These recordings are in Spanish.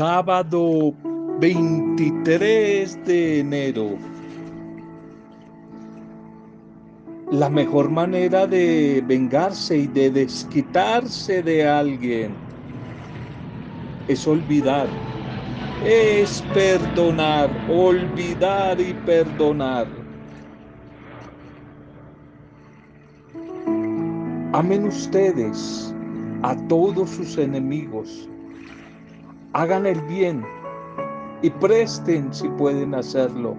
sábado 23 de enero. La mejor manera de vengarse y de desquitarse de alguien es olvidar, es perdonar, olvidar y perdonar. Amen ustedes a todos sus enemigos, hagan el bien y presten si pueden hacerlo.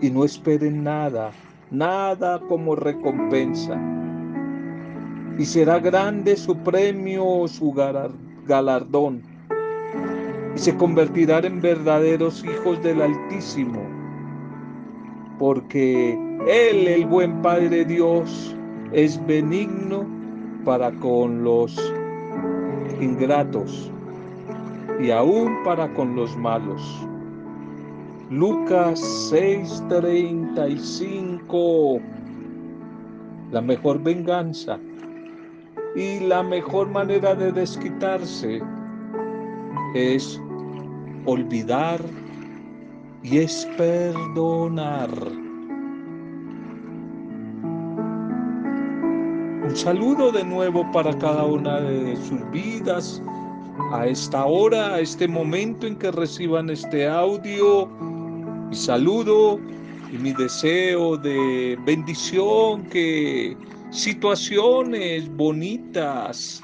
Y no esperen nada, nada como recompensa. Y será grande su premio, su galardón. Y se convertirán en verdaderos hijos del Altísimo. Porque Él, el buen Padre Dios, es benigno para con los ingratos y aún para con los malos. Lucas 6:35 La mejor venganza y la mejor manera de desquitarse es olvidar y es perdonar. Un saludo de nuevo para cada una de sus vidas a esta hora, a este momento en que reciban este audio. Mi saludo y mi deseo de bendición, que situaciones bonitas,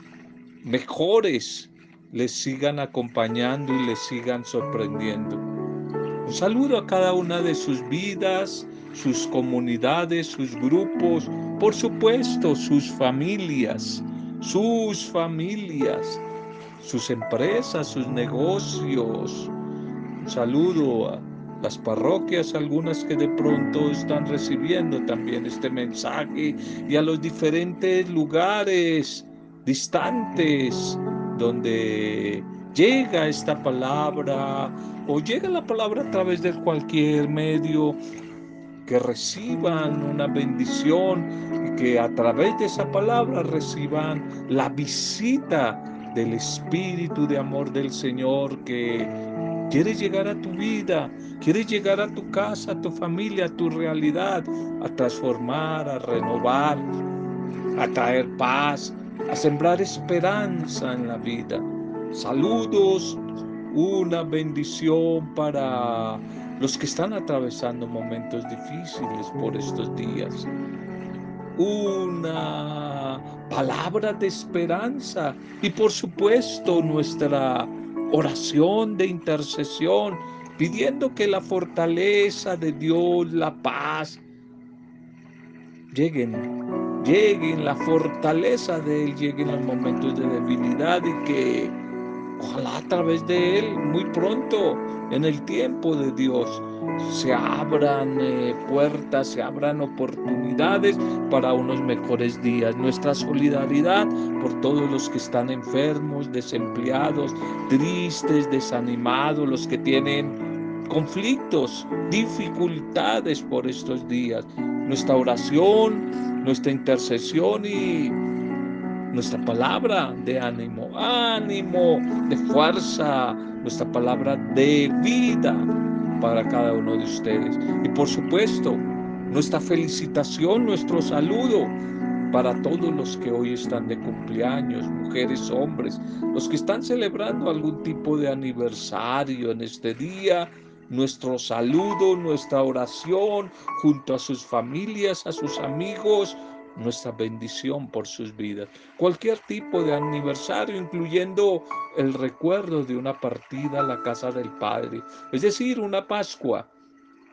mejores, les sigan acompañando y les sigan sorprendiendo. Un saludo a cada una de sus vidas, sus comunidades, sus grupos, por supuesto sus familias, sus familias, sus empresas, sus negocios. Un saludo a las parroquias, algunas que de pronto están recibiendo también este mensaje y a los diferentes lugares distantes donde llega esta palabra o llega la palabra a través de cualquier medio que reciban una bendición y que a través de esa palabra reciban la visita del Espíritu de amor del Señor que quiere llegar a tu vida, quiere llegar a tu casa, a tu familia, a tu realidad, a transformar, a renovar, a traer paz, a sembrar esperanza en la vida. Saludos, una bendición para los que están atravesando momentos difíciles por estos días. Una palabra de esperanza. Y por supuesto nuestra oración de intercesión pidiendo que la fortaleza de Dios, la paz, lleguen, lleguen, la fortaleza de Él lleguen en momentos de debilidad y que ojalá a través de Él muy pronto en el tiempo de Dios se abran eh, puertas, se abran oportunidades para unos mejores días. Nuestra solidaridad por todos los que están enfermos, desempleados, tristes, desanimados, los que tienen conflictos, dificultades por estos días. Nuestra oración, nuestra intercesión y nuestra palabra de ánimo, ánimo, de fuerza, nuestra palabra de vida para cada uno de ustedes. Y por supuesto, nuestra felicitación, nuestro saludo para todos los que hoy están de cumpleaños, mujeres, hombres, los que están celebrando algún tipo de aniversario en este día, nuestro saludo, nuestra oración junto a sus familias, a sus amigos, nuestra bendición por sus vidas. Cualquier tipo de aniversario, incluyendo el recuerdo de una partida a la casa del Padre, es decir, una Pascua.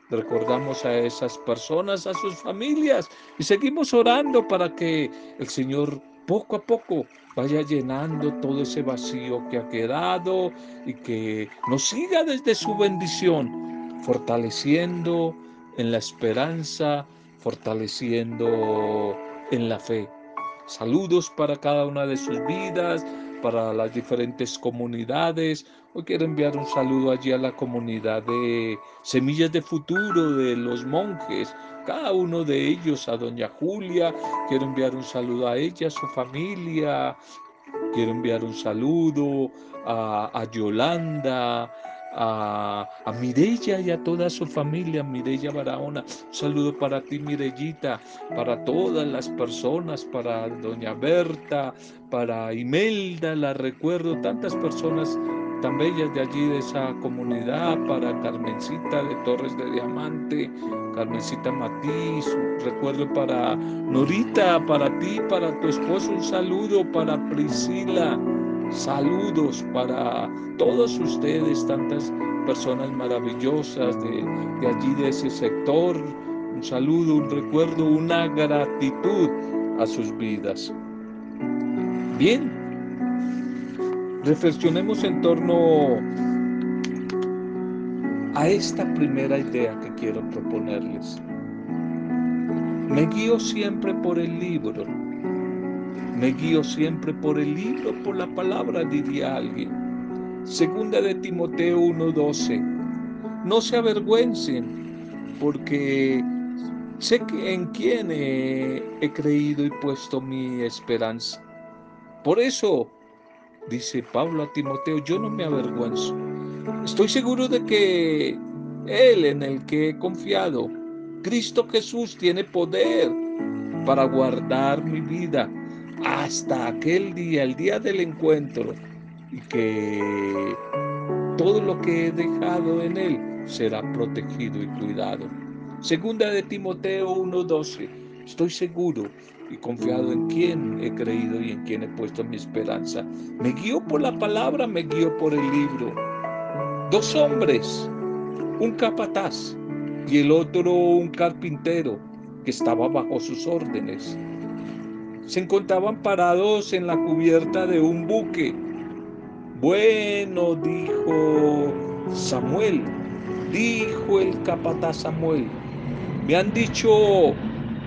Recordamos a esas personas, a sus familias y seguimos orando para que el Señor poco a poco vaya llenando todo ese vacío que ha quedado y que nos siga desde su bendición, fortaleciendo en la esperanza, fortaleciendo en la fe. Saludos para cada una de sus vidas, para las diferentes comunidades. Hoy quiero enviar un saludo allí a la comunidad de Semillas de Futuro de los monjes, cada uno de ellos, a doña Julia. Quiero enviar un saludo a ella, a su familia, Quiero enviar un saludo a, Yolanda, a, a Mirella y a toda su familia, Mirella Barahona. Un saludo para ti, Mirellita, para todas las personas, para Doña Berta, para Imelda, la recuerdo, tantas personas tan bellas de allí, de esa comunidad, para Carmencita de Torres de Diamante, Carmencita Matiz, recuerdo para Norita, para ti, para tu esposo, un saludo para Priscila, saludos para todos ustedes, tantas personas maravillosas de, de allí, de ese sector, un saludo, un recuerdo, una gratitud a sus vidas. Bien, reflexionemos en torno a esta primera idea que quiero proponerles. Me guío siempre por el libro. Me guío siempre por el libro, por la palabra, diría alguien. Segunda de Timoteo 1:12. No se avergüencen, porque sé que en quién he, he creído y puesto mi esperanza. Por eso dice Pablo a Timoteo, yo no me avergüenzo. Estoy seguro de que Él en el que he confiado, Cristo Jesús, tiene poder para guardar mi vida hasta aquel día, el día del encuentro, y que todo lo que he dejado en Él será protegido y cuidado. Segunda de Timoteo 1:12. Estoy seguro y confiado en quién he creído y en quién he puesto mi esperanza. Me guío por la palabra, me guío por el libro. Dos hombres, un capataz y el otro un carpintero que estaba bajo sus órdenes. Se encontraban parados en la cubierta de un buque. Bueno, dijo Samuel, dijo el capataz Samuel, me han dicho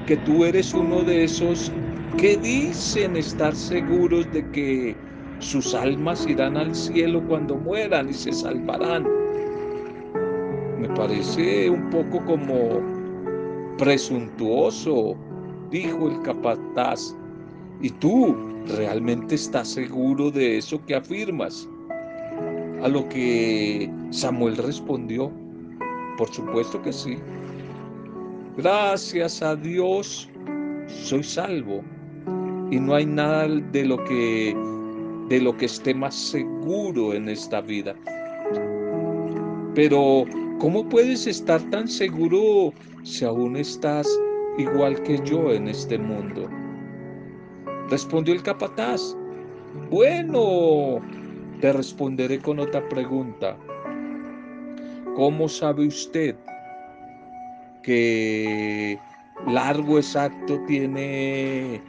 que tú eres uno de esos que dicen estar seguros de que sus almas irán al cielo cuando mueran y se salvarán. Me parece un poco como presuntuoso, dijo el capataz. ¿Y tú realmente estás seguro de eso que afirmas? A lo que Samuel respondió, por supuesto que sí. Gracias a Dios soy salvo y no hay nada de lo que de lo que esté más seguro en esta vida. Pero ¿cómo puedes estar tan seguro si aún estás igual que yo en este mundo? Respondió el capataz. Bueno, te responderé con otra pregunta. ¿Cómo sabe usted que largo exacto tiene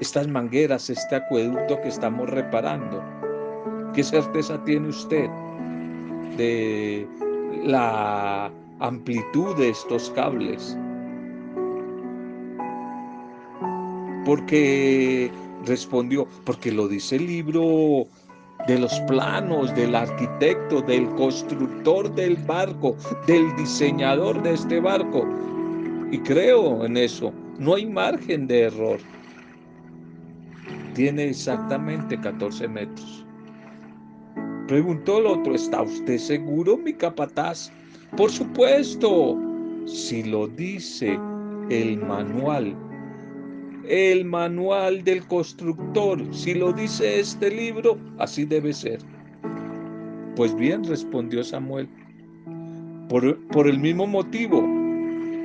estas mangueras, este acueducto que estamos reparando? ¿Qué certeza tiene usted de la amplitud de estos cables? Porque respondió, porque lo dice el libro de los planos, del arquitecto, del constructor del barco, del diseñador de este barco. Y creo en eso, no hay margen de error. Tiene exactamente 14 metros. Preguntó el otro, ¿está usted seguro, mi capataz? Por supuesto, si lo dice el manual el manual del constructor. Si lo dice este libro, así debe ser. Pues bien, respondió Samuel, por, por, el mismo motivo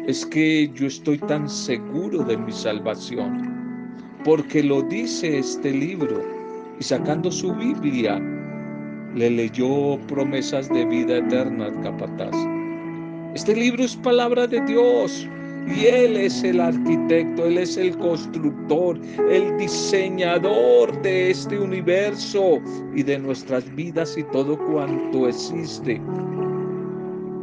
es que yo estoy tan seguro de mi salvación, porque lo dice este libro, y sacando su Biblia, le leyó promesas de vida eterna al capataz. Este libro es palabra de Dios, y Él es el arquitecto, Él es el constructor, el diseñador de este universo y de nuestras vidas y todo cuanto existe.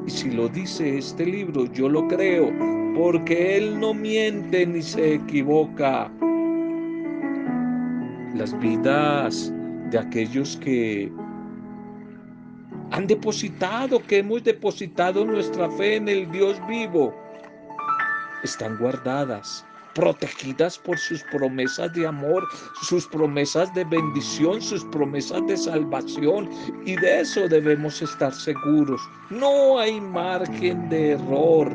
Y si lo dice este libro, yo lo creo, porque Él no miente ni se equivoca. Las vidas de aquellos que han depositado, que hemos depositado nuestra fe en el Dios vivo, están guardadas protegidas por sus promesas de amor, sus promesas de bendición, sus promesas de salvación. Y de eso debemos estar seguros. No hay margen de error.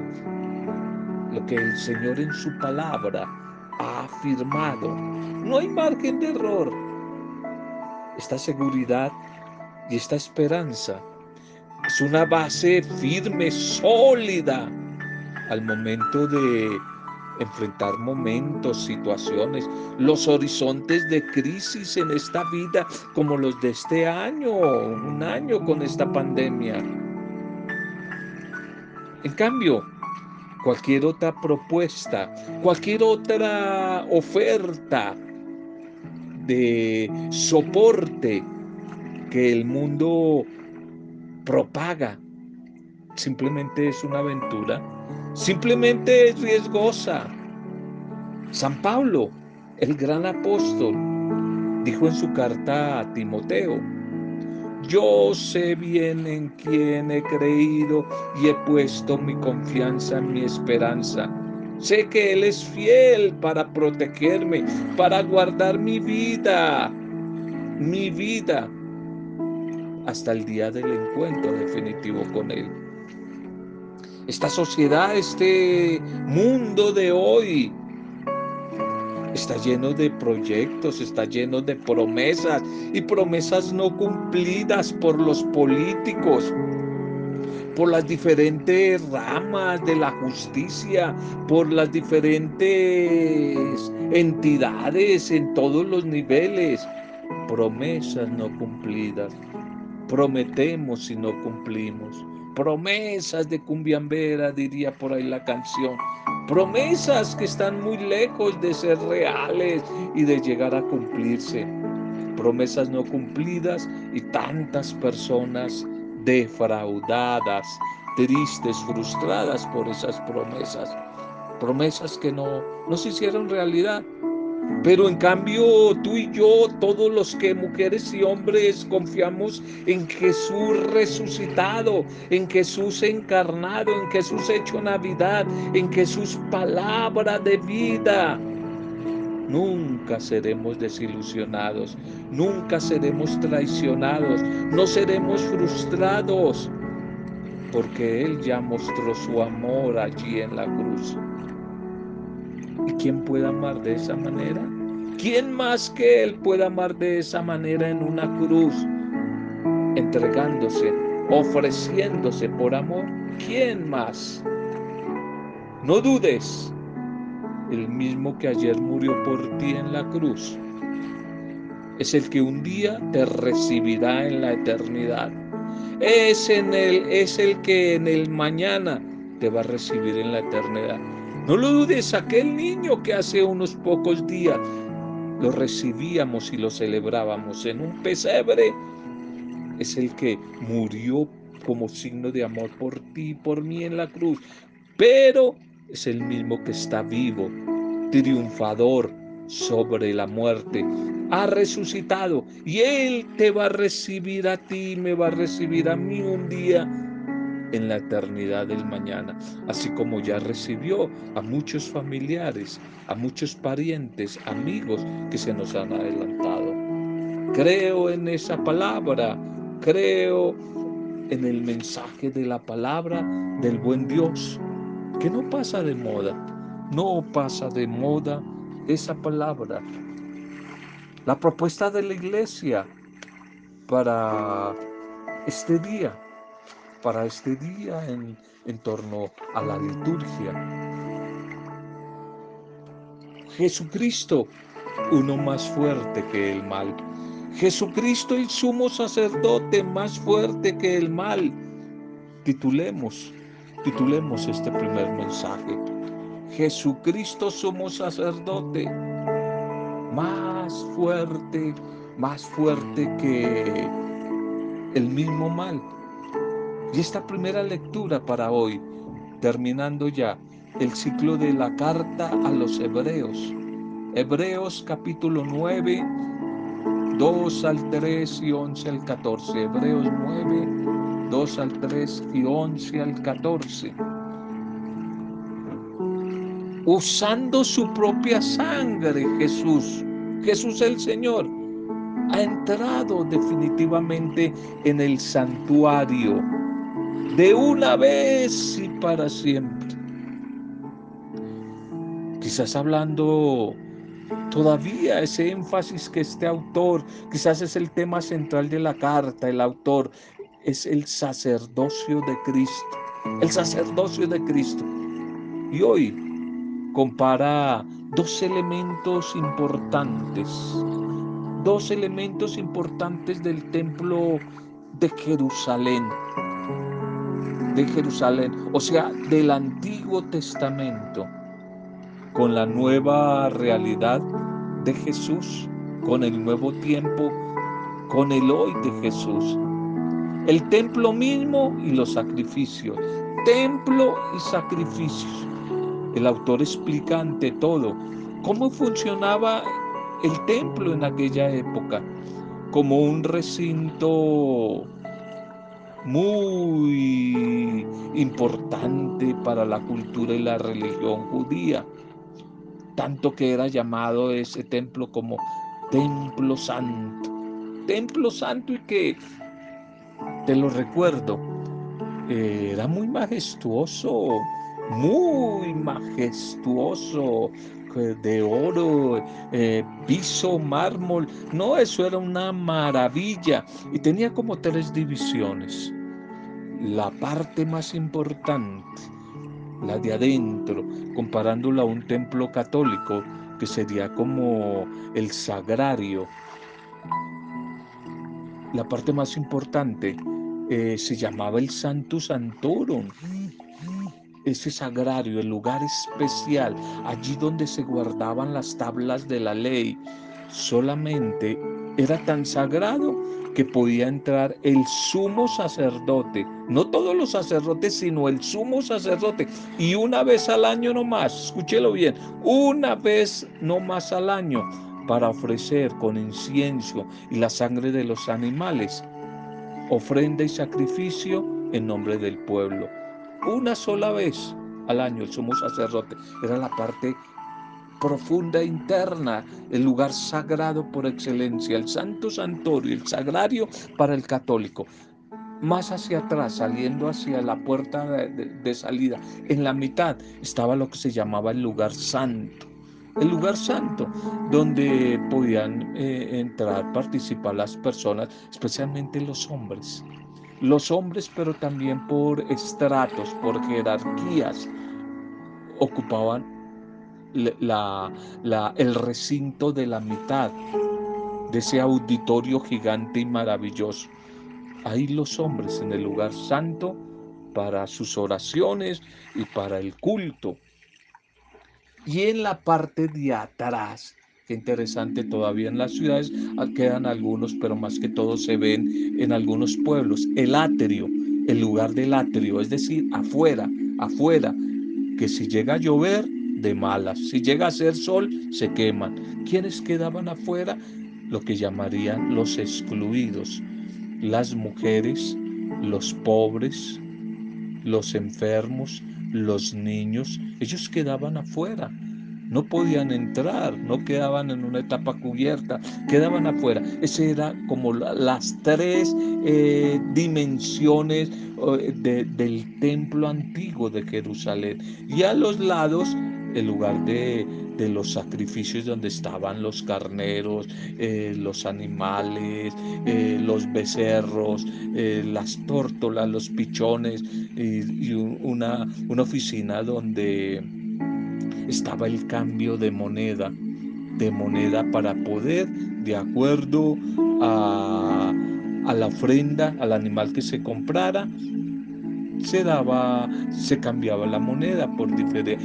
Lo que el Señor en su palabra ha afirmado. No hay margen de error. Esta seguridad y esta esperanza es una base firme, sólida, al momento de enfrentar momentos, situaciones, los horizontes de crisis en esta vida, como los de este año, un año con esta pandemia. En cambio, cualquier otra propuesta, cualquier otra oferta de soporte que el mundo propaga, simplemente es una aventura, simplemente es riesgosa. San Pablo, el gran apóstol, dijo en su carta a Timoteo, yo sé bien en quién he creído y he puesto mi confianza en mi esperanza. Sé que Él es fiel para protegerme, para guardar mi vida, mi vida, hasta el día del encuentro definitivo con Él. Esta sociedad, este mundo de hoy, está lleno de proyectos, está lleno de promesas y promesas no cumplidas por los políticos, por las diferentes ramas de la justicia, por las diferentes entidades en todos los niveles. Promesas no cumplidas. Prometemos y no cumplimos. Promesas de cumbiambera, diría por ahí la canción. Promesas que están muy lejos de ser reales y de llegar a cumplirse. Promesas no cumplidas y tantas personas defraudadas, tristes, frustradas por esas promesas. Promesas que no, no se hicieron realidad pero en cambio tú y yo, todos los que mujeres y hombres confiamos en Jesús resucitado, en Jesús encarnado, en Jesús hecho Navidad, en Jesús palabra de vida. Nunca seremos desilusionados, nunca seremos traicionados, no seremos frustrados, porque Él ya mostró su amor allí en la cruz. ¿Y quién puede amar de esa manera? ¿Quién más que Él puede amar de esa manera en una cruz? Entregándose, ofreciéndose por amor. ¿Quién más? No dudes, el mismo que ayer murió por ti en la cruz, es el que un día te recibirá en la eternidad. Es, en el, es el que en el mañana te va a recibir en la eternidad. No lo dudes, aquel niño que hace unos pocos días lo recibíamos y lo celebrábamos en un pesebre, es el que murió como signo de amor por ti y por mí en la cruz, pero es el mismo que está vivo, triunfador sobre la muerte, ha resucitado y Él te va a recibir a ti, me va a recibir a mí un día en la eternidad del mañana, así como ya recibió a muchos familiares, a muchos parientes, amigos que se nos han adelantado. Creo en esa palabra, creo en el mensaje de la palabra del buen Dios, que no pasa de moda, no pasa de moda esa palabra. La propuesta de la iglesia para este día para este día en, torno a la liturgia. Jesucristo, uno más fuerte que el mal. Jesucristo el sumo sacerdote más fuerte que el mal. Titulemos, titulemos este primer mensaje. Jesucristo sumo sacerdote más fuerte, más fuerte que el mismo mal. Y esta primera lectura para hoy, terminando ya el ciclo de la carta a los hebreos. Hebreos capítulo 9, 2 al 3 y 11 al 14. Hebreos 9, 2 al 3 y 11 al 14. usando su propia sangre, Jesús, Jesús el Señor, ha entrado definitivamente en el santuario de una vez y para siempre. Quizás hablando todavía ese énfasis que este autor, quizás es el tema central de la carta, el autor, es el sacerdocio de Cristo, el sacerdocio de Cristo. Y hoy compara dos elementos importantes, dos elementos importantes del templo de Jerusalén, de Jerusalén, o sea, del Antiguo Testamento, con la nueva realidad de Jesús, con el nuevo tiempo, con el hoy de Jesús. El templo mismo y los sacrificios. Templo y sacrificios. El autor explica ante todo cómo funcionaba el templo en aquella época como un recinto muy importante para la cultura y la religión judía, tanto que era llamado ese templo como templo santo, templo santo y que, te lo recuerdo, era muy majestuoso, muy majestuoso, de oro, eh, piso, mármol. No, eso era una maravilla. Y tenía como tres divisiones. La parte más importante, la de adentro, comparándola a un templo católico, que sería como el sagrario. La parte más importante eh, se llamaba el Santo Santorum ese sagrario, el lugar especial, allí donde se guardaban las tablas de la ley, solamente era tan sagrado que podía entrar el sumo sacerdote, no todos los sacerdotes, sino el sumo sacerdote, y una vez al año no más, escúchelo bien, una vez no más al año, para ofrecer con incienso y la sangre de los animales, ofrenda y sacrificio en nombre del pueblo una sola vez al año el sumo sacerdote. Era la parte profunda interna, el lugar sagrado por excelencia, el santo santuario, el sagrario para el católico. Más hacia atrás, saliendo hacia la puerta de, salida, en la mitad estaba lo que se llamaba el lugar santo. El lugar santo, donde podían eh, entrar, participar las personas, especialmente los hombres los hombres, pero también por estratos, por jerarquías, ocupaban el recinto de la mitad de ese auditorio gigante y maravilloso. Ahí los hombres en el lugar santo para sus oraciones y para el culto. Y en la parte de atrás Qué interesante, todavía en las ciudades ah, quedan algunos, pero más que todo se ven en algunos pueblos. El atrio, el lugar del atrio, es decir, afuera, afuera, que si llega a llover, de malas. Si llega a hacer sol, se queman. ¿Quiénes quedaban afuera? Lo que llamarían los excluidos. Las mujeres, los pobres, los enfermos, los niños, ellos quedaban afuera no podían entrar, no quedaban en una etapa cubierta, quedaban afuera. Ese era como las tres eh, dimensiones eh, del templo antiguo de Jerusalén. Y a los lados, el lugar de, los sacrificios donde estaban los carneros, eh, los animales, los becerros, las tórtolas, los pichones y, una, una oficina donde estaba el cambio de moneda, de moneda para poder, de acuerdo a, la ofrenda, al animal que se comprara, se daba, se cambiaba la moneda por diferente,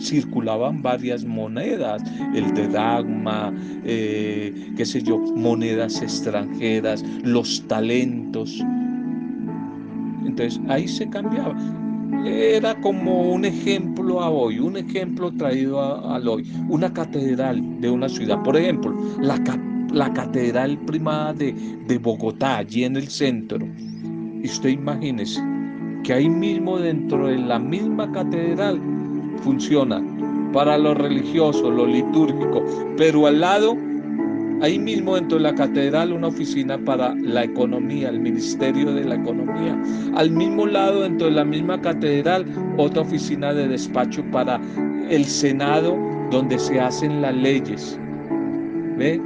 circulaban varias monedas, el de Dagma, eh, qué sé yo, monedas extranjeras, los talentos. Entonces ahí se cambiaba era como un ejemplo a hoy, un ejemplo traído a, hoy, una catedral de una ciudad. Por ejemplo, la, la catedral primada de, de Bogotá, allí en el centro. Y usted imagínese que ahí mismo dentro de la misma catedral funciona para lo religioso, lo litúrgico, pero al lado, ahí mismo dentro de la catedral, una oficina para la economía, el Ministerio de la Economía. Al mismo lado, dentro de la misma catedral, otra oficina de despacho para el Senado, donde se hacen las leyes. ¿Ve?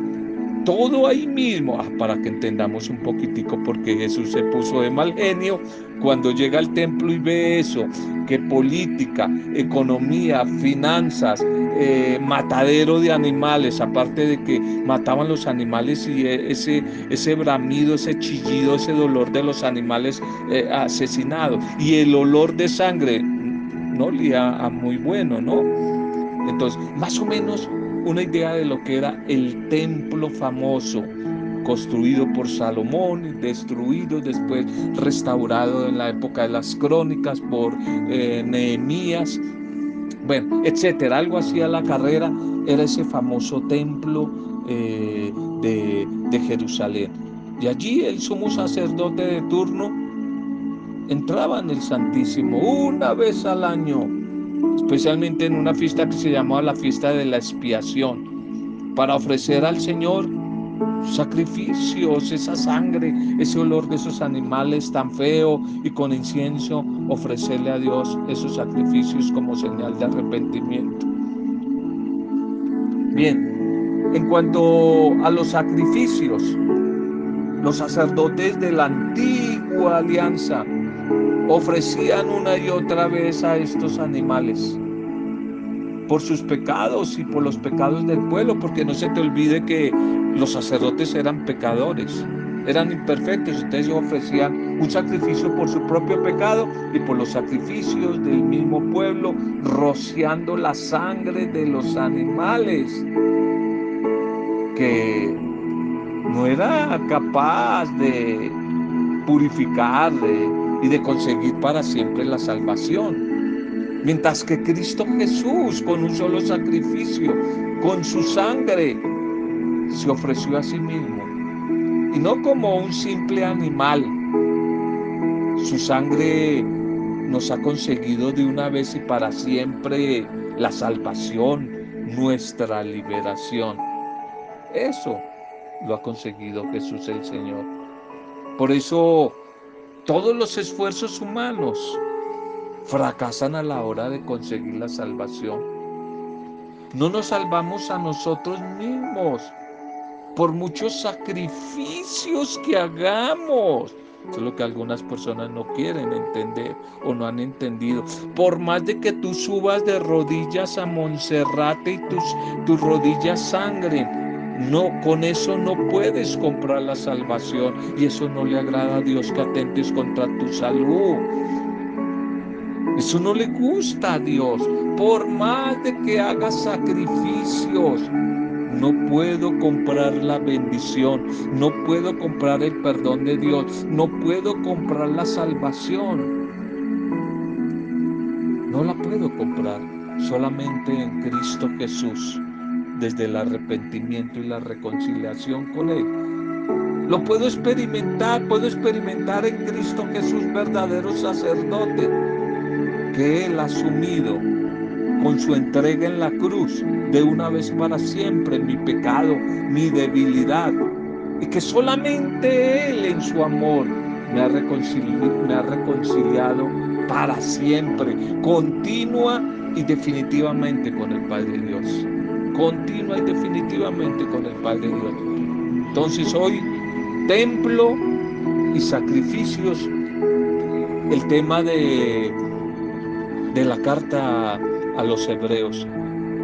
Todo ahí mismo, ah, para que entendamos un poquitico porque Jesús se puso de mal genio cuando llega al templo y ve eso, que política, economía, finanzas, eh, matadero de animales, aparte de que mataban los animales y e, ese, ese bramido, ese chillido, ese dolor de los animales eh, asesinados y el olor de sangre, no olía a muy bueno, ¿no? Entonces, más o menos una idea de lo que era el templo famoso, construido por Salomón, destruido, después restaurado en la época de las crónicas por eh, Nehemías, bueno, etcétera. Algo así a la carrera era ese famoso templo eh, de, de Jerusalén. Y allí el sumo sacerdote de turno entraba en el Santísimo una vez al año especialmente en una fiesta que se llamaba la fiesta de la expiación, para ofrecer al Señor sacrificios, esa sangre, ese olor de esos animales tan feo y con incienso, ofrecerle a Dios esos sacrificios como señal de arrepentimiento. Bien, en cuanto a los sacrificios, los sacerdotes de la antigua alianza ofrecían una y otra vez a estos animales por sus pecados y por los pecados del pueblo, porque no se te olvide que los sacerdotes eran pecadores, eran imperfectos, entonces ofrecían un sacrificio por su propio pecado y por los sacrificios del mismo pueblo, rociando la sangre de los animales, que no era capaz de purificar, de y de conseguir para siempre la salvación. Mientras que Cristo Jesús, con un solo sacrificio, con su sangre, se ofreció a sí mismo. Y no como un simple animal. Su sangre nos ha conseguido de una vez y para siempre la salvación, nuestra liberación. Eso lo ha conseguido Jesús el Señor. Por eso todos los esfuerzos humanos fracasan a la hora de conseguir la salvación. No nos salvamos a nosotros mismos por muchos sacrificios que hagamos. Eso es lo que algunas personas no quieren entender o no han entendido. Por más de que tú subas de rodillas a Monserrate y tus, tus rodillas sangren, no, con eso no puedes comprar la salvación y eso no le agrada a Dios que atentes contra tu salud. Eso no le gusta a Dios. Por más de que hagas sacrificios, no puedo comprar la bendición, no puedo comprar el perdón de Dios, no puedo comprar la salvación. No la puedo comprar solamente en Cristo Jesús desde el arrepentimiento y la reconciliación con Él. Lo puedo experimentar, puedo experimentar en Cristo Jesús verdadero sacerdote, que Él ha asumido con su entrega en la cruz de una vez para siempre mi pecado, mi debilidad, y que solamente Él en su amor me ha me ha reconciliado para siempre, continua y definitivamente con el Padre Dios continua y definitivamente con el Padre Dios. Entonces hoy, templo y sacrificios, el tema de, de la carta a los hebreos.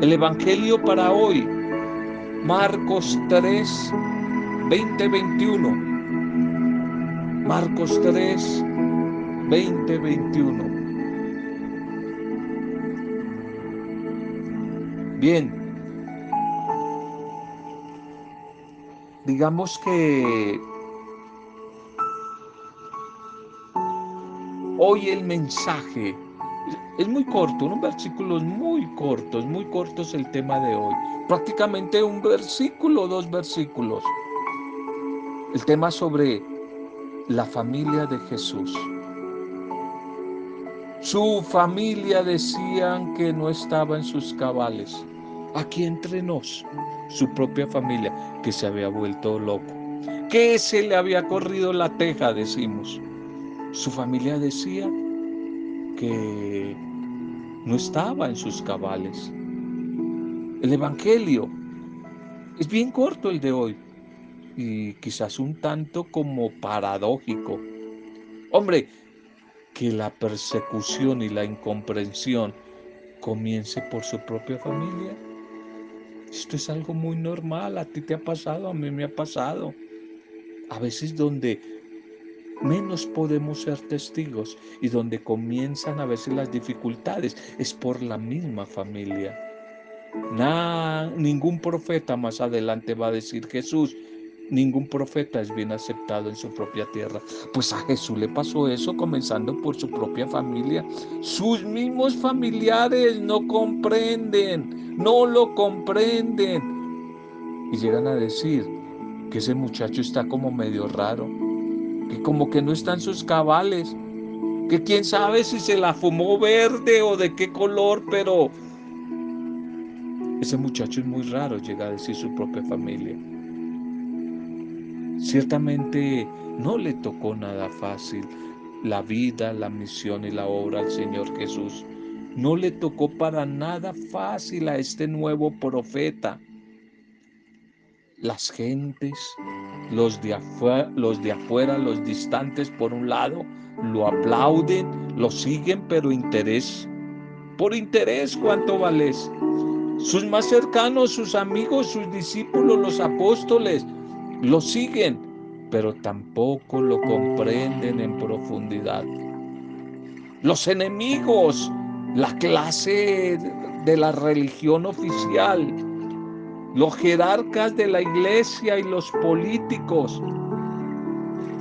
El Evangelio para hoy, Marcos 3, 20, 21. Marcos 3, 20, 21. Bien, digamos que hoy el mensaje es muy corto, unos versículos muy cortos, muy cortos el tema de hoy. Prácticamente un versículo, dos versículos. El tema sobre la familia de Jesús. Su familia decían que no estaba en sus cabales. Aquí entre nos, su propia familia, que se había vuelto loco. Que se le había corrido la teja, decimos. Su familia decía que no estaba en sus cabales. El Evangelio es bien corto el de hoy y quizás un tanto como paradójico. Hombre, que la persecución y la incomprensión comience por su propia familia. Esto es algo muy normal, a ti te ha pasado, a mí me ha pasado. A veces donde menos podemos ser testigos y donde comienzan a veces las dificultades es por la misma familia. ningún profeta más adelante va a decir Jesús, Ningún profeta es bien aceptado en su propia tierra. Pues a Jesús le pasó eso comenzando por su propia familia. Sus mismos familiares no comprenden, no lo comprenden. Y llegan a decir que ese muchacho está como medio raro, que como que no está en sus cabales, que quién sabe si se la fumó verde o de qué color, pero ese muchacho es muy raro, llega a decir su propia familia. Ciertamente no le tocó nada fácil la vida, la misión y la obra al Señor Jesús. No le tocó para nada fácil a este nuevo profeta. Las gentes, los de, afuera, los distantes por un lado, lo aplauden, lo siguen, pero interés. Por interés, ¿cuánto vales? Sus más cercanos, sus amigos, sus discípulos, los apóstoles, lo siguen, pero tampoco lo comprenden en profundidad. Los enemigos, la clase de la religión oficial, los jerarcas de la iglesia y los políticos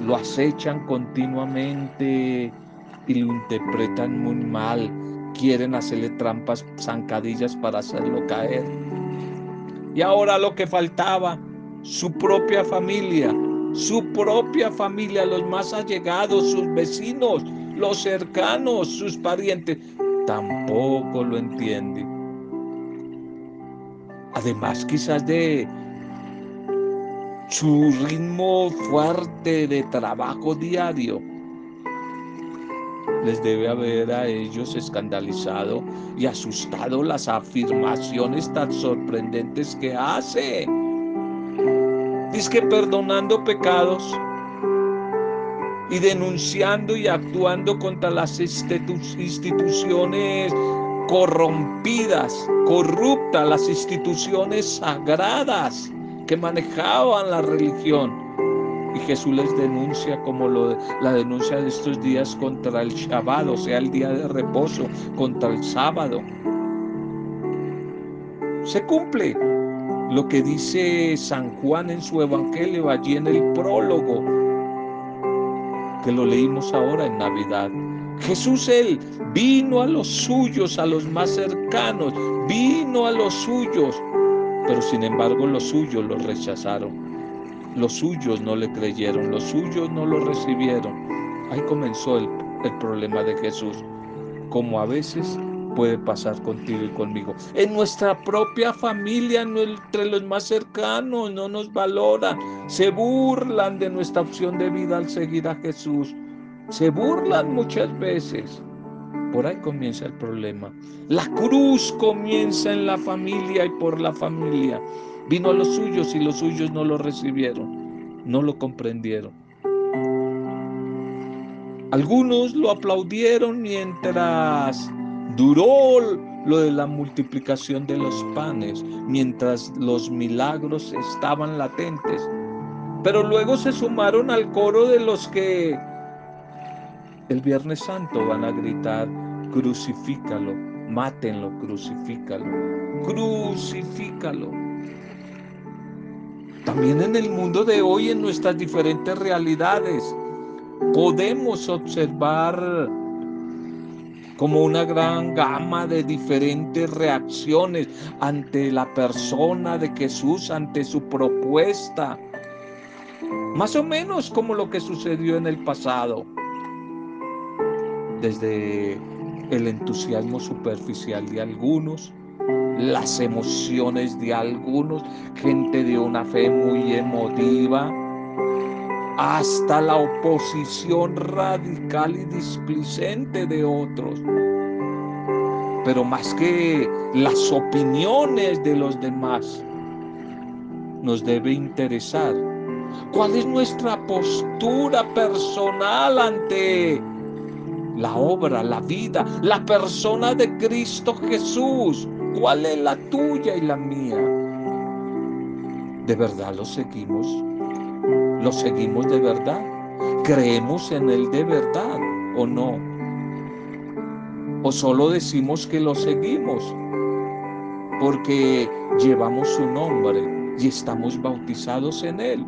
lo acechan continuamente y lo interpretan muy mal. Quieren hacerle trampas, zancadillas para hacerlo caer. Y ahora lo que faltaba, su propia familia, su propia familia, los más allegados, sus vecinos, los cercanos, sus parientes, tampoco lo entienden. Además quizás de su ritmo fuerte de trabajo diario, les debe haber a ellos escandalizado y asustado las afirmaciones tan sorprendentes que hace. Dice que perdonando pecados y denunciando y actuando contra las instituciones corrompidas, corruptas, las instituciones sagradas que manejaban la religión. Y Jesús les denuncia como lo, la denuncia de estos días contra el Shabbat, o sea, el día de reposo, contra el sábado. Se cumple lo que dice San Juan en su Evangelio, allí en el prólogo, que lo leímos ahora en Navidad. Jesús él vino a los suyos, a los más cercanos, vino a los suyos, pero sin embargo los suyos lo rechazaron. Los suyos no le creyeron, los suyos no lo recibieron. Ahí comenzó el, el problema de Jesús. Como a veces puede pasar contigo y conmigo. En nuestra propia familia, entre los más cercanos, no nos valoran. Se burlan de nuestra opción de vida al seguir a Jesús. Se burlan muchas veces. Por ahí comienza el problema. La cruz comienza en la familia y por la familia. Vino a los suyos y los suyos no lo recibieron, no lo comprendieron. Algunos lo aplaudieron mientras Duró lo de la multiplicación de los panes mientras los milagros estaban latentes. Pero luego se sumaron al coro de los que el Viernes Santo van a gritar, crucifícalo, mátenlo, crucifícalo, crucifícalo. También en el mundo de hoy, en nuestras diferentes realidades, podemos observar como una gran gama de diferentes reacciones ante la persona de Jesús, ante su propuesta. Más o menos como lo que sucedió en el pasado. Desde el entusiasmo superficial de algunos, las emociones de algunos, gente de una fe muy emotiva, hasta la oposición radical y displicente de otros. Pero más que las opiniones de los demás, nos debe interesar cuál es nuestra postura personal ante la obra, la vida, la persona de Cristo Jesús. ¿Cuál es la tuya y la mía? ¿De verdad lo seguimos? ¿Lo seguimos de verdad? ¿Creemos en Él de verdad o no? ¿O solo decimos que lo seguimos porque llevamos su nombre? y estamos bautizados en Él.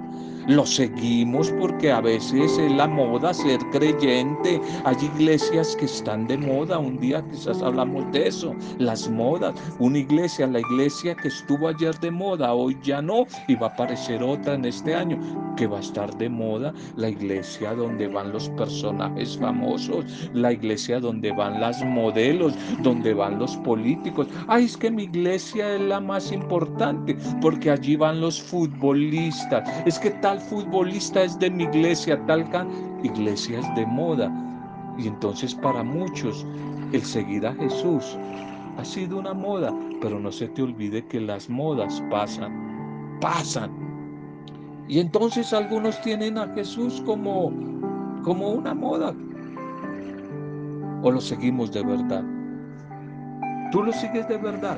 Lo seguimos porque a veces es la moda ser creyente. Hay iglesias que están de moda. Un día quizás hablamos de eso. Las modas. Una iglesia, la iglesia que estuvo ayer de moda, hoy ya no. Y va a aparecer otra en este año que va a estar de moda. La iglesia donde van los personajes famosos. La iglesia donde van las modelos. Donde van los políticos. Ay, es que mi iglesia es la más importante porque allí van los futbolistas. Es que tal futbolista es de mi iglesia, tal iglesia es de moda. Y entonces para muchos el seguir a Jesús ha sido una moda, pero no se te olvide que las modas pasan, pasan. Y entonces algunos tienen a Jesús como, como una moda. ¿O lo seguimos de verdad? ¿Tú lo sigues de verdad?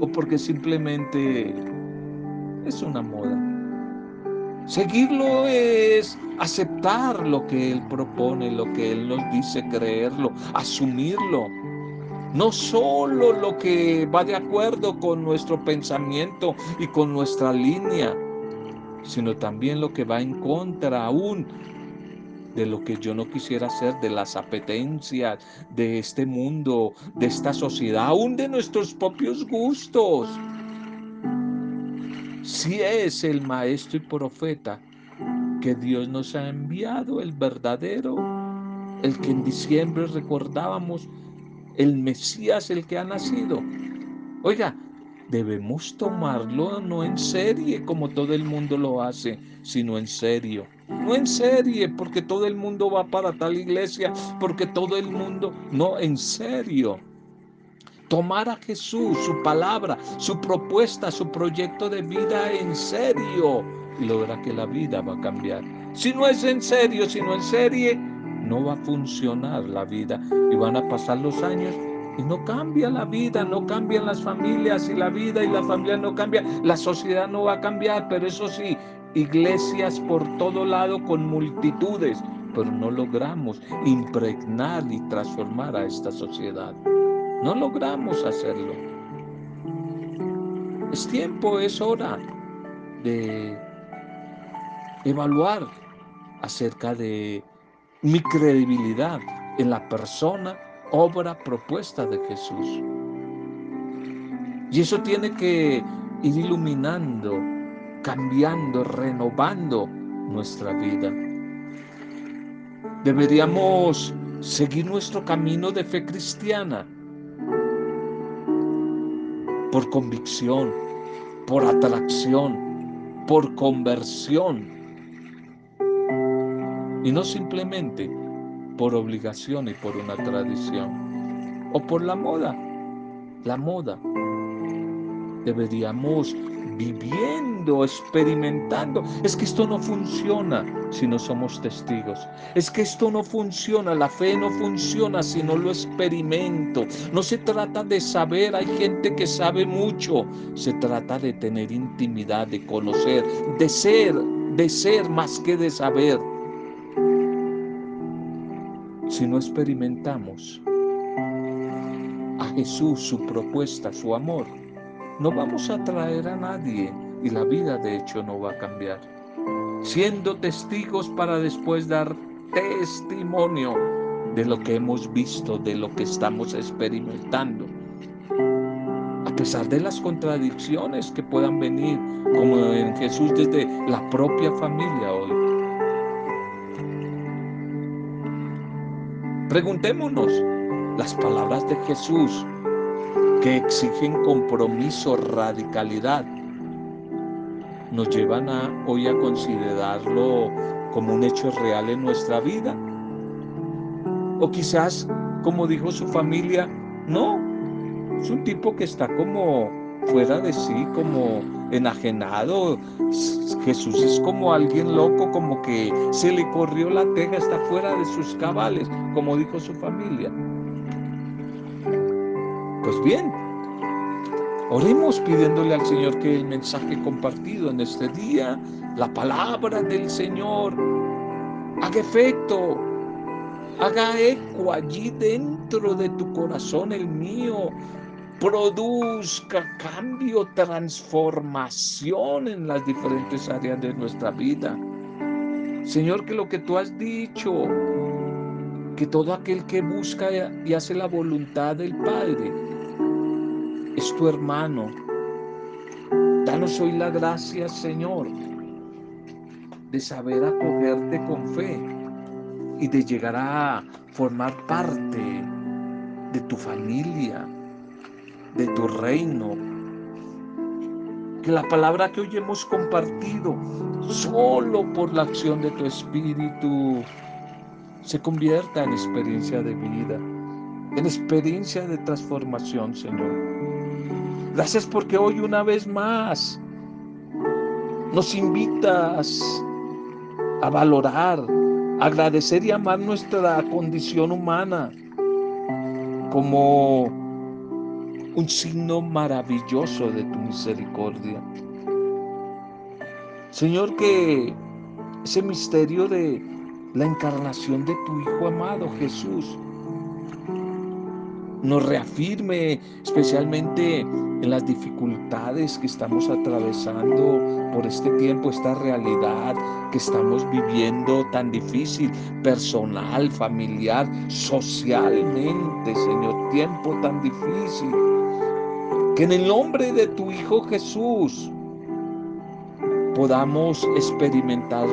¿O porque simplemente es una moda? Seguirlo es aceptar lo que Él propone, lo que Él nos dice, creerlo, asumirlo. No solo lo que va de acuerdo con nuestro pensamiento y con nuestra línea, sino también lo que va en contra aún de lo que yo no quisiera hacer, de las apetencias de este mundo, de esta sociedad, aún de nuestros propios gustos si es el maestro y profeta que Dios nos ha enviado, el verdadero, el que en diciembre recordábamos, el Mesías, el que ha nacido. Oiga, debemos tomarlo no en serie como todo el mundo lo hace, sino en serio. No en serie porque todo el mundo va para tal iglesia, porque todo el mundo, no, en serio tomar a Jesús, su palabra, su propuesta, su proyecto de vida en serio y que la vida va a cambiar. Si no es en serio, si no en serie, no va a funcionar la vida y van a pasar los años y no cambia la vida, no cambian las familias y la vida y la familia no cambia, la sociedad no va a cambiar, pero eso sí, iglesias por todo lado con multitudes, pero no logramos impregnar y transformar a esta sociedad. No logramos hacerlo. Es tiempo, es hora de evaluar acerca de mi credibilidad en la persona, obra, propuesta de Jesús. Y eso tiene que ir iluminando, cambiando, renovando nuestra vida. Deberíamos seguir nuestro camino de fe cristiana por convicción, por atracción, por conversión. Y no simplemente por obligación y por una tradición. O por la moda. La moda. Deberíamos experimentando. Es que esto no funciona si no somos testigos. Es que esto no funciona, la fe no funciona si no lo experimento. No se trata de saber, hay gente que sabe mucho. Se trata de tener intimidad, de conocer, de ser, de ser más que de saber. Si no experimentamos a Jesús, su propuesta, su amor, no vamos a traer a nadie y la vida de hecho no va a cambiar. Siendo testigos para después dar testimonio de lo que hemos visto, de lo que estamos experimentando. A pesar de las contradicciones que puedan venir, como en Jesús desde la propia familia hoy. Preguntémonos, las palabras de Jesús que exigen compromiso, radicalidad, nos llevan a hoy a considerarlo como un hecho real en nuestra vida. O quizás, como dijo su familia, no, es un tipo que está como fuera de sí, como enajenado. Jesús es como alguien loco, como que se le corrió la teja, está fuera de sus cabales, como dijo su familia. Pues bien, oremos pidiéndole al Señor que el mensaje compartido en este día, la palabra del Señor, haga efecto, haga eco allí dentro de tu corazón, el mío, produzca cambio, transformación en las diferentes áreas de nuestra vida. Señor, que lo que tú has dicho, que todo aquel que busca y hace la voluntad del Padre es tu hermano. Danos hoy la gracia, Señor, de saber acogerte con fe y de llegar a formar parte de tu familia, de tu reino. Que la palabra que hoy hemos compartido, solo por la acción de tu Espíritu, se convierta en experiencia de vida, en experiencia de transformación, Señor. Gracias porque hoy una vez más nos invitas a valorar, agradecer y amar nuestra condición humana como un signo maravilloso de tu misericordia. Señor, que ese misterio de la encarnación de tu Hijo amado Jesús nos reafirme especialmente en las dificultades que estamos atravesando por este tiempo, esta realidad que estamos viviendo tan difícil, personal, familiar, socialmente, Señor, tiempo tan difícil. Que en el nombre de tu Hijo Jesús podamos experimentar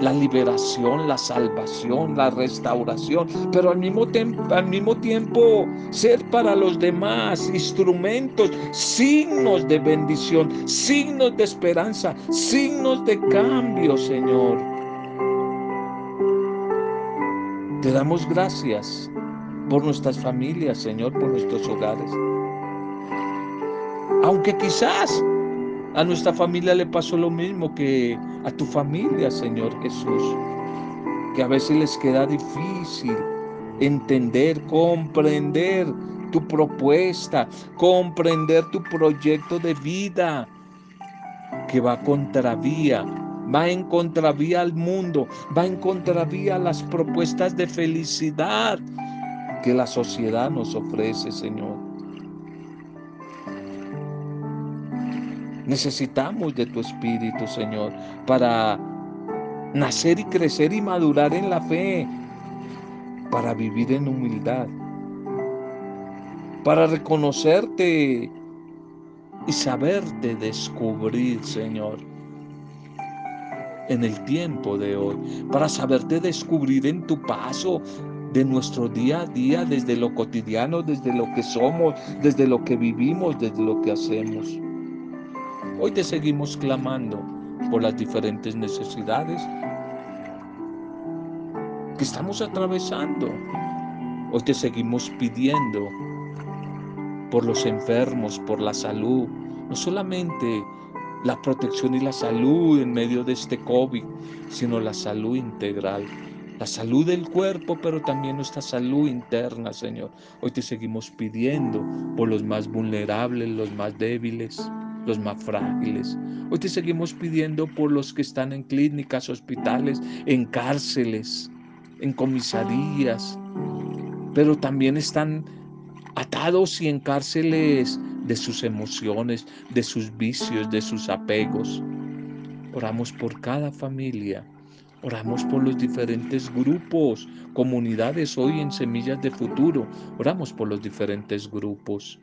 la liberación, la salvación, la restauración, pero al mismo, al mismo tiempo ser para los demás instrumentos, signos de bendición, signos de esperanza, signos de cambio, Señor. Te damos gracias por nuestras familias, Señor, por nuestros hogares. Aunque quizás a nuestra familia le pasó lo mismo que a tu familia, Señor Jesús, que a veces les queda difícil entender, comprender tu propuesta, comprender tu proyecto de vida que va contravía, va en contravía al mundo, va en contravía a las propuestas de felicidad que la sociedad nos ofrece, Señor. Necesitamos de tu Espíritu, Señor, para nacer y crecer y madurar en la fe, para vivir en humildad, para reconocerte y saberte descubrir, Señor, en el tiempo de hoy, para saberte descubrir en tu paso de nuestro día a día, desde lo cotidiano, desde lo que somos, desde lo que vivimos, desde lo que hacemos. Hoy te seguimos clamando por las diferentes necesidades que estamos atravesando. Hoy te seguimos pidiendo por los enfermos, por la salud, no solamente la protección y la salud en medio de este COVID, sino la salud integral, la salud del cuerpo, pero también nuestra salud interna, Señor. Hoy te seguimos pidiendo por los más vulnerables, los más débiles los más frágiles. Hoy te seguimos pidiendo por los que están en clínicas, hospitales, en cárceles, en comisarías, pero también están atados y en cárceles de sus emociones, de sus vicios, de sus apegos. Oramos por cada familia, oramos por los diferentes grupos, comunidades hoy en Semillas de Futuro, oramos por los diferentes grupos.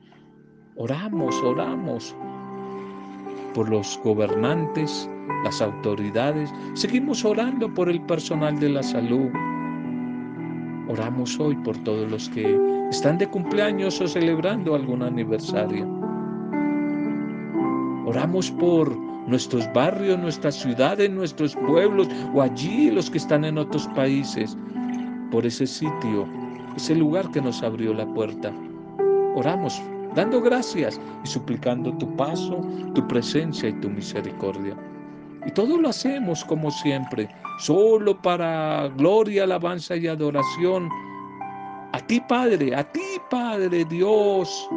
Oramos, oramos por los gobernantes, las autoridades, seguimos orando por el personal de la salud. Oramos hoy por todos los que están de cumpleaños o celebrando algún aniversario. Oramos por nuestros barrios, nuestras ciudades, nuestros pueblos o allí los que están en otros países, por ese sitio, ese lugar que nos abrió la puerta. Oramos dando gracias y suplicando tu paso, tu presencia y tu misericordia. Y todo lo hacemos como siempre, solo para gloria, alabanza y adoración. A ti, Padre, a ti, Padre Dios,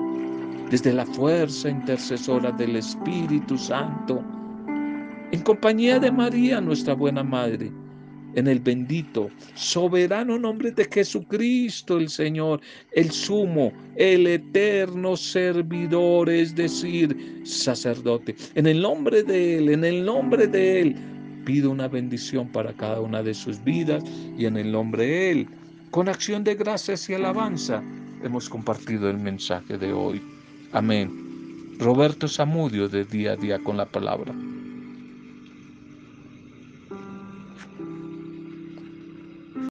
desde la fuerza intercesora del Espíritu Santo, en compañía de María, nuestra buena Madre en el bendito, soberano nombre de Jesucristo el Señor, el sumo, el eterno servidor, es decir, sacerdote. En el nombre de Él, en el nombre de Él, pido una bendición para cada una de sus vidas y en el nombre de Él, con acción de gracias y alabanza, hemos compartido el mensaje de hoy. Amén. Roberto Zamudio de Día a Día con la Palabra.